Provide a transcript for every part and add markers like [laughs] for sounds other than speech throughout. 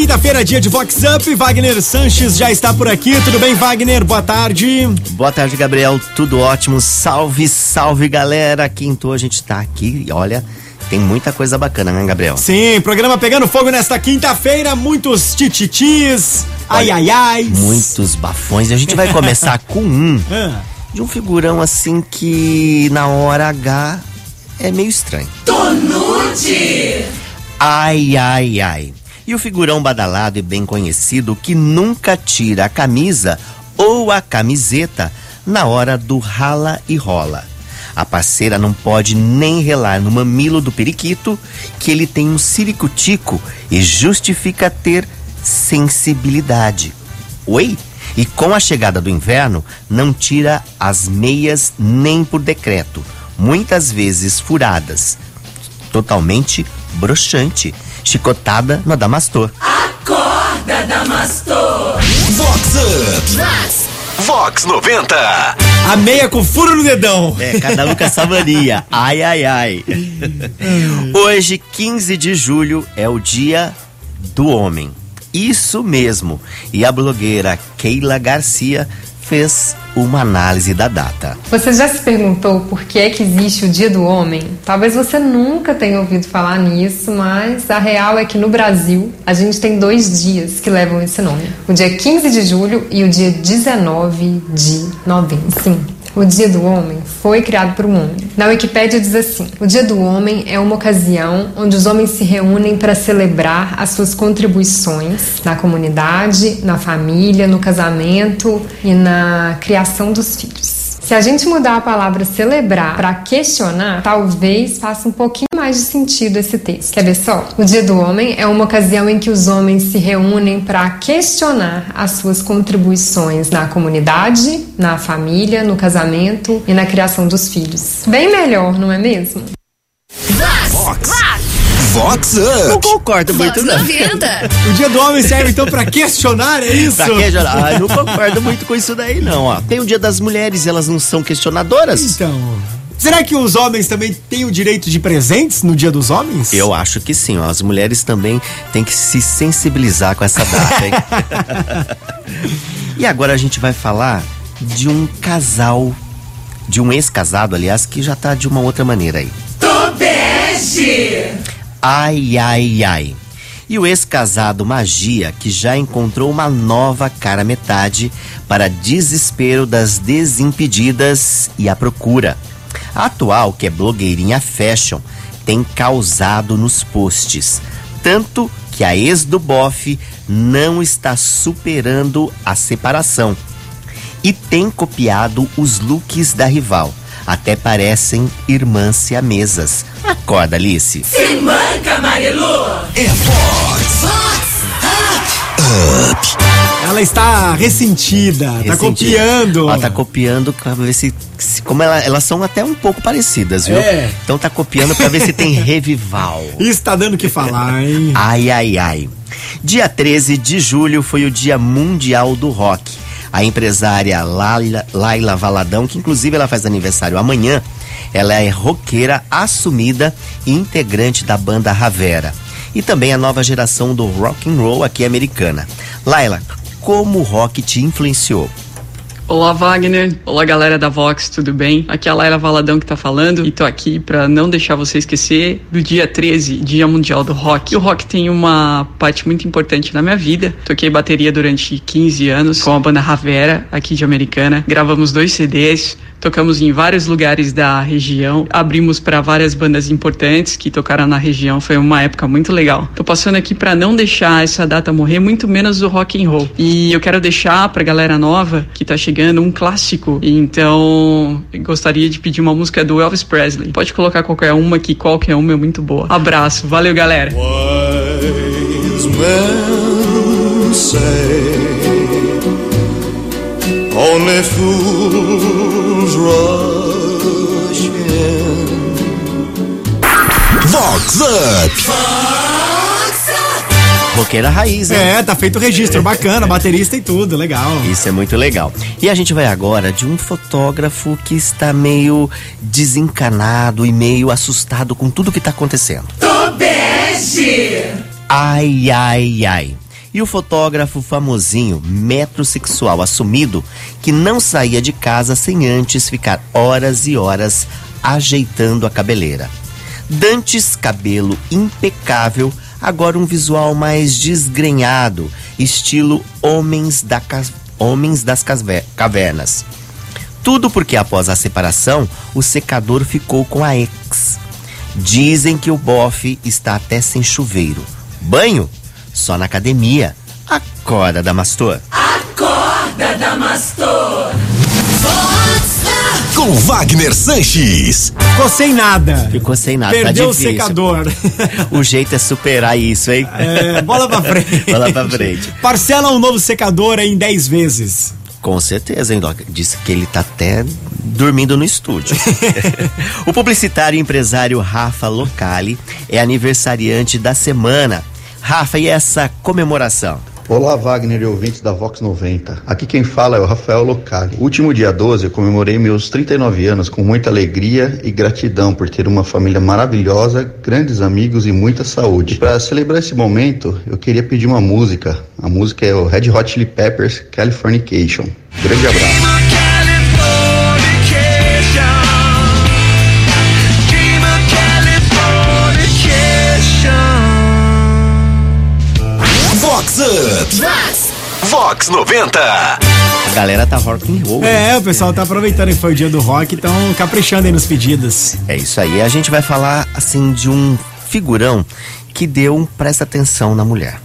quinta-feira, dia de Vox Up. Wagner Sanches já está por aqui. Tudo bem, Wagner? Boa tarde. Boa tarde, Gabriel. Tudo ótimo. Salve, salve, galera. Quinto, a gente tá aqui e olha, tem muita coisa bacana, né, Gabriel? Sim, programa pegando fogo nesta quinta-feira. Muitos tititis, ai, ai, ai. Muitos bafões. E a gente vai começar [laughs] com um. Ah, De um figurão assim que na hora H é meio estranho. Ai, ai, ai. E o figurão badalado e bem conhecido que nunca tira a camisa ou a camiseta na hora do rala e rola. A parceira não pode nem relar no mamilo do periquito, que ele tem um ciricutico e justifica ter sensibilidade. Oi? E com a chegada do inverno, não tira as meias nem por decreto, muitas vezes furadas. Totalmente broxante, chicotada no Adamastor. Vox Up. Vox 90. a meia com furo no dedão. É, cada um com essa mania. Ai, ai, ai. Hoje, 15 de julho, é o dia do homem. Isso mesmo. E a blogueira Keila Garcia fez uma análise da data. Você já se perguntou por que é que existe o Dia do Homem? Talvez você nunca tenha ouvido falar nisso, mas a real é que no Brasil a gente tem dois dias que levam esse nome: o dia 15 de julho e o dia 19 de novembro. Sim. O Dia do Homem foi criado por um homem. Na Wikipédia diz assim: O Dia do Homem é uma ocasião onde os homens se reúnem para celebrar as suas contribuições na comunidade, na família, no casamento e na criação dos filhos. Se a gente mudar a palavra celebrar para questionar, talvez faça um pouquinho mais de sentido esse texto. Quer ver só? O Dia do Homem é uma ocasião em que os homens se reúnem para questionar as suas contribuições na comunidade, na família, no casamento e na criação dos filhos. Bem melhor, não é mesmo? Vox. Vox Não Up. concordo muito, não. O dia do homem serve então pra questionar, é isso? Pra que, Jora? Ah, não concordo muito com isso daí, não, ó. Tem o dia das mulheres, elas não são questionadoras? Então. Será que os homens também têm o direito de presentes no dia dos homens? Eu acho que sim, ó. As mulheres também têm que se sensibilizar com essa data, hein? [laughs] e agora a gente vai falar de um casal, de um ex-casado, aliás, que já tá de uma outra maneira aí. Ai, ai, ai. E o ex-casado Magia, que já encontrou uma nova cara metade para desespero das desimpedidas e a procura. A atual, que é blogueirinha fashion, tem causado nos posts. Tanto que a ex do bofe não está superando a separação. E tem copiado os looks da rival. Até parecem irmãs siamesas. Acorda, Alice. É Vox. Ela está ressentida, tá Ressentida. copiando. Ela tá copiando pra ver se. se- como ela- elas são até um pouco parecidas, viu? É. Então tá copiando pra ver se tem [laughs] revival. Está dando o que falar, hein? Ai, ai, ai. Dia 13 de julho foi o Dia Mundial do Rock. A empresária Laila, Laila Valadão, que inclusive ela faz aniversário amanhã, ela é roqueira assumida e integrante da banda Ravera. E também a nova geração do rock and roll aqui americana. Laila, como o rock te influenciou? Olá, Wagner. Olá, galera da Vox, tudo bem? Aqui é a Laila Valadão que tá falando e tô aqui pra não deixar você esquecer do dia 13, Dia Mundial do Rock. E o rock tem uma parte muito importante na minha vida. Toquei bateria durante 15 anos com a banda Ravera, aqui de Americana. Gravamos dois CDs, tocamos em vários lugares da região, abrimos para várias bandas importantes que tocaram na região. Foi uma época muito legal. Tô passando aqui pra não deixar essa data morrer, muito menos o rock and roll. E eu quero deixar pra galera nova que tá chegando um clássico. Então, eu gostaria de pedir uma música do Elvis Presley. Pode colocar qualquer uma que qualquer uma é muito boa. Abraço, valeu galera. Wise men say only fools rush in. Vox Up. Roqueira raiz, hein? É, tá feito o registro, bacana, baterista e tudo, legal. Isso é muito legal. E a gente vai agora de um fotógrafo que está meio desencanado e meio assustado com tudo que está acontecendo. Ai, ai, ai. E o fotógrafo famosinho, metrosexual assumido, que não saía de casa sem antes ficar horas e horas ajeitando a cabeleira. Dantes cabelo impecável, agora um visual mais desgrenhado, estilo Homens, da Cas- Homens das Casve- Cavernas. Tudo porque após a separação, o secador ficou com a ex. Dizem que o bofe está até sem chuveiro. Banho? Só na academia. Acorda, Damastor. Com Wagner Sanches. Ficou sem nada. Ficou sem nada, Perdeu tá o secador. [laughs] O jeito é superar isso, hein? É, bola pra frente. Bola pra frente. Parcela um novo secador em 10 vezes. Com certeza, hein, Doc? Disse que ele tá até dormindo no estúdio. [laughs] o publicitário e empresário Rafa Locali é aniversariante da semana. Rafa, e essa comemoração? Olá, Wagner e ouvintes da Vox 90. Aqui quem fala é o Rafael Locali. Último dia 12, eu comemorei meus 39 anos com muita alegria e gratidão por ter uma família maravilhosa, grandes amigos e muita saúde. Para celebrar esse momento, eu queria pedir uma música. A música é o Red Hot Chili Peppers Californication. Grande abraço. Vox Up. Vox 90. A galera tá rock and roll. É, o pessoal tá aproveitando que foi o dia do rock, então caprichando aí nos pedidos. É isso aí. A gente vai falar, assim, de um figurão que deu um presta atenção na mulher.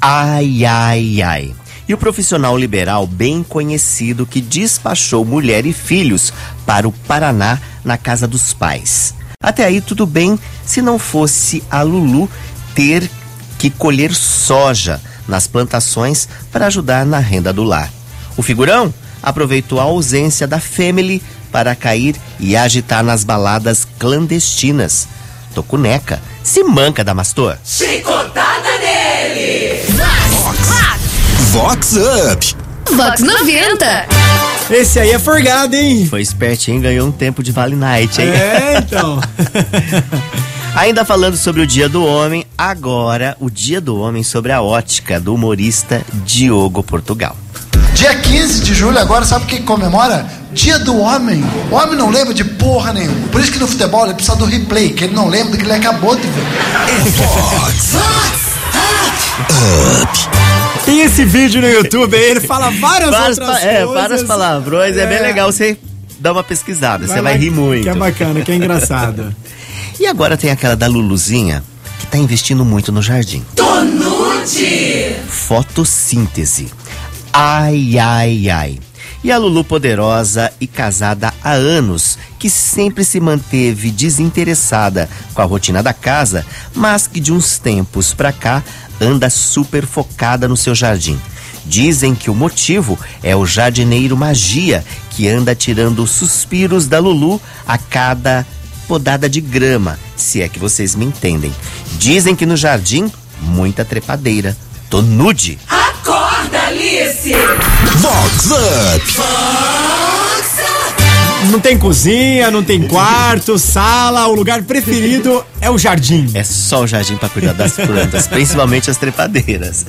Ai, ai, ai. E o profissional liberal bem conhecido que despachou mulher e filhos para o Paraná na casa dos pais. Até aí tudo bem se não fosse a Lulu ter que colher soja nas plantações para ajudar na renda do lar. O figurão aproveitou a ausência da family para cair e agitar nas baladas clandestinas. Tocuneca, se manca, Damastor. Vox Up. Vox 90. Esse aí é forgado, hein? Foi espertinho, ganhou um tempo de Vale Night, hein? É, então. [laughs] Ainda falando sobre o Dia do Homem, agora o Dia do Homem sobre a ótica do humorista Diogo Portugal. Dia 15 de julho agora, sabe o que comemora? Dia do homem. O homem não lembra de porra nenhuma. Por isso que no futebol ele precisa do replay, que ele não lembra do que ele acabou de ver. Tem esse vídeo no YouTube aí, ele fala várias Várias, outras pa- é, coisas. várias palavrões, é. bem É. legal você dar uma pesquisada, você vai rir muito. Que é bacana, que é engraçado. [laughs] E agora tem aquela da Luluzinha, que tá investindo muito no jardim. Tonude! Fotossíntese. Ai, ai, ai. E a Lulu poderosa e casada há anos, que sempre se manteve desinteressada com a rotina da casa, mas que de uns tempos pra cá anda super focada no seu jardim. Dizem que o motivo é o jardineiro magia, que anda tirando os suspiros da Lulu a cada podada de grama, se é que vocês me entendem. Dizem que no jardim, muita trepadeira. Tô nude. Vox Up. Não tem cozinha, não tem quarto, sala, o lugar preferido é o jardim. É só o jardim para cuidar das plantas, [laughs] principalmente as trepadeiras.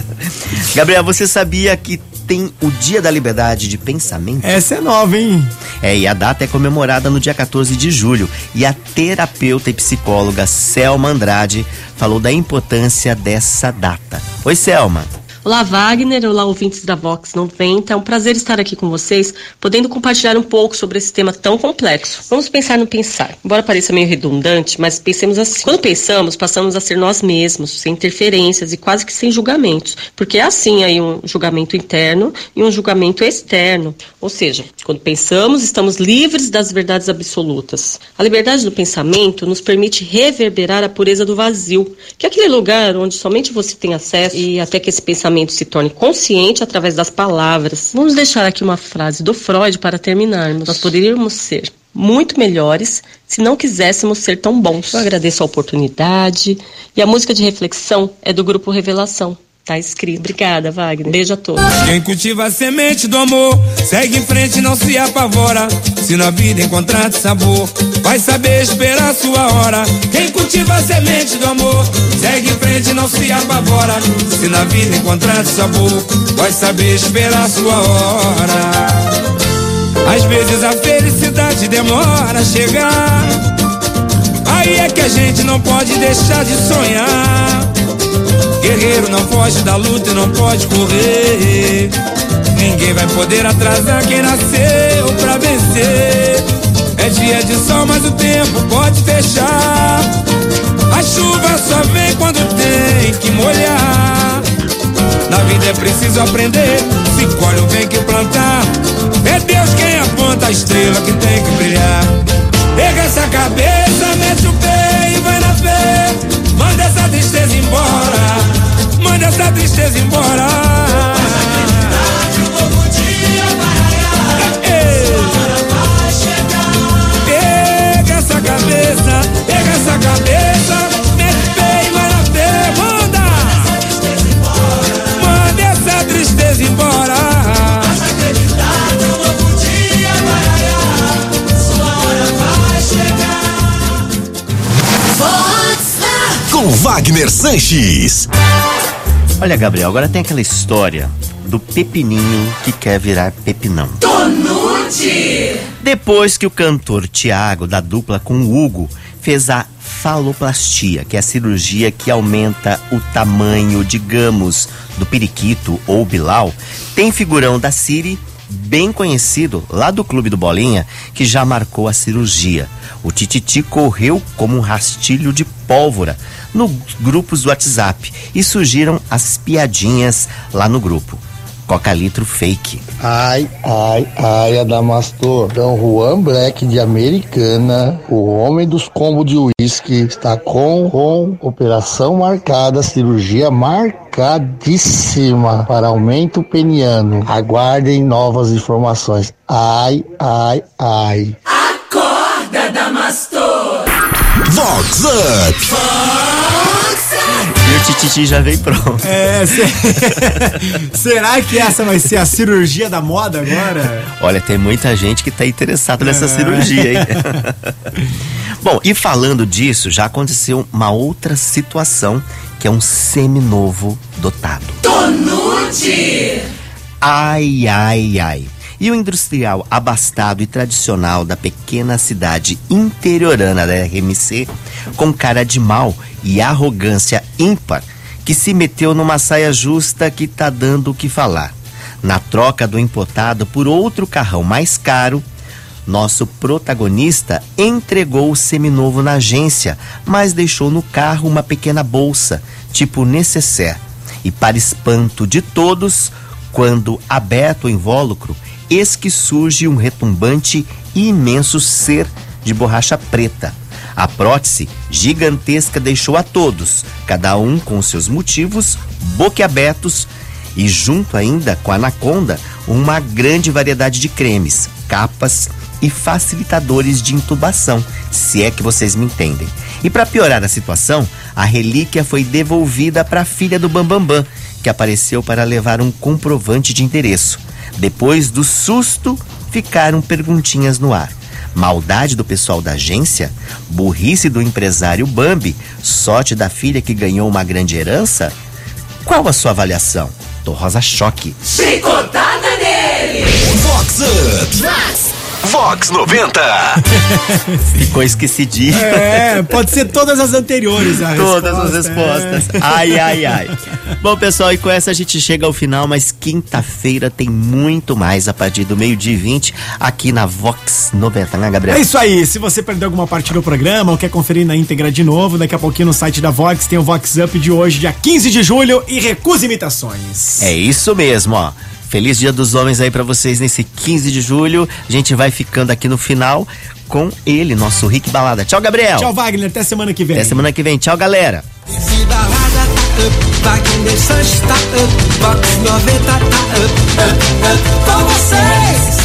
Gabriel, você sabia que tem o Dia da Liberdade de Pensamento? Essa é nova, hein? É, e a data é comemorada no dia 14 de julho. E a terapeuta e psicóloga Selma Andrade falou da importância dessa data. Oi, Selma. Olá, Wagner. Olá, ouvintes da Vox 90. É um prazer estar aqui com vocês, podendo compartilhar um pouco sobre esse tema tão complexo. Vamos pensar no pensar. Embora pareça meio redundante, mas pensemos assim. Quando pensamos, passamos a ser nós mesmos, sem interferências e quase que sem julgamentos. Porque é assim aí um julgamento interno e um julgamento externo. Ou seja, quando pensamos, estamos livres das verdades absolutas. A liberdade do pensamento nos permite reverberar a pureza do vazio, que é aquele lugar onde somente você tem acesso e até que esse pensamento se torne consciente através das palavras. Vamos deixar aqui uma frase do Freud para terminarmos. Nós poderíamos ser muito melhores se não quiséssemos ser tão bons. Eu agradeço a oportunidade e a música de reflexão é do grupo Revelação. Tá escrito. Obrigada, Wagner. Beijo a todos. Quem cultiva a semente do amor, segue em frente, não se apavora. Se na vida encontrar sabor, vai saber esperar a sua hora. Quem cultiva a semente do amor, segue em frente, não se Se na vida encontrar sabor, vai saber esperar sua hora. Às vezes a felicidade demora a chegar. Aí é que a gente não pode deixar de sonhar. Guerreiro não foge da luta e não pode correr. Ninguém vai poder atrasar quem nasceu pra vencer. É dia de sol, mas o tempo pode fechar. Aprender. Se colhe o bem que plantar. É Deus quem aponta a estrela Wagner Sanches. Olha, Gabriel, agora tem aquela história do pepininho que quer virar pepinão. Tonute! Depois que o cantor Tiago, da dupla com o Hugo, fez a faloplastia, que é a cirurgia que aumenta o tamanho, digamos, do periquito ou Bilal, tem figurão da Siri bem conhecido lá do Clube do Bolinha que já marcou a cirurgia. O Tititi correu como um rastilho de pólvora nos grupos do WhatsApp e surgiram as piadinhas lá no grupo. Coca litro fake. Ai, ai, ai, Adamastor. Então, Juan Black de Americana, o homem dos combos de uísque, está com, com operação marcada, cirurgia marcadíssima para aumento peniano. Aguardem novas informações. Ai, ai, ai. Acorda, Damastor! Vox Up. E o Tititi já veio pronto. É, se- [laughs] será que essa vai ser a cirurgia da moda agora? Olha, tem muita gente que tá interessada nessa É. cirurgia, hein? [laughs] Bom, e falando disso, já aconteceu uma outra situação que é um seminovo dotado. Tonute! Ai, ai, ai. E o industrial abastado e tradicional da pequena cidade interiorana da RMC, com cara de mal e arrogância ímpar, que se meteu numa saia justa que tá dando o que falar. Na troca do importado por outro carrão mais caro, nosso protagonista entregou o seminovo na agência, mas deixou no carro uma pequena bolsa, tipo necessaire. E para espanto de todos, quando aberto o invólucro, eis que surge um retumbante e imenso ser de borracha preta. A prótese gigantesca deixou a todos, cada um com seus motivos, boquiabertos e junto ainda com a anaconda, uma grande variedade de cremes, capas e facilitadores de intubação, se é que vocês me entendem. E para piorar a situação, a relíquia foi devolvida para a filha do Bambambam, que apareceu para levar um comprovante de endereço. Depois do susto, ficaram perguntinhas no ar. Maldade do pessoal da agência? Burrice do empresário Bambi? Sorte da filha que ganhou uma grande herança? Qual a sua avaliação? Tô rosa choque. Chicotada nele! Vox Up. Vox 90. [laughs] Ficou esquecidinho. É, pode ser todas as anteriores. A Todas as resposta, é. respostas. Ai, ai, ai. Bom, pessoal, e com essa a gente chega ao final, mas quinta-feira tem muito mais a partir do meio-dia e 20 aqui na Vox 90, né, Gabriel? É isso aí. Se você perdeu alguma parte do programa ou quer conferir na íntegra de novo, daqui a pouquinho no site da Vox tem o Vox Up de hoje, dia 15 de julho, e recusa imitações. É isso mesmo, ó. Feliz Dia dos Homens aí pra vocês nesse 15 de julho. A gente vai ficando aqui no final com ele, nosso Rick Balada. Tchau, Gabriel. Tchau, Wagner. Até semana que vem. Até semana que vem. Tchau, galera. Se balada tá up, Wagner Sanches tá up, Vox 90 tá up, up, up, com vocês.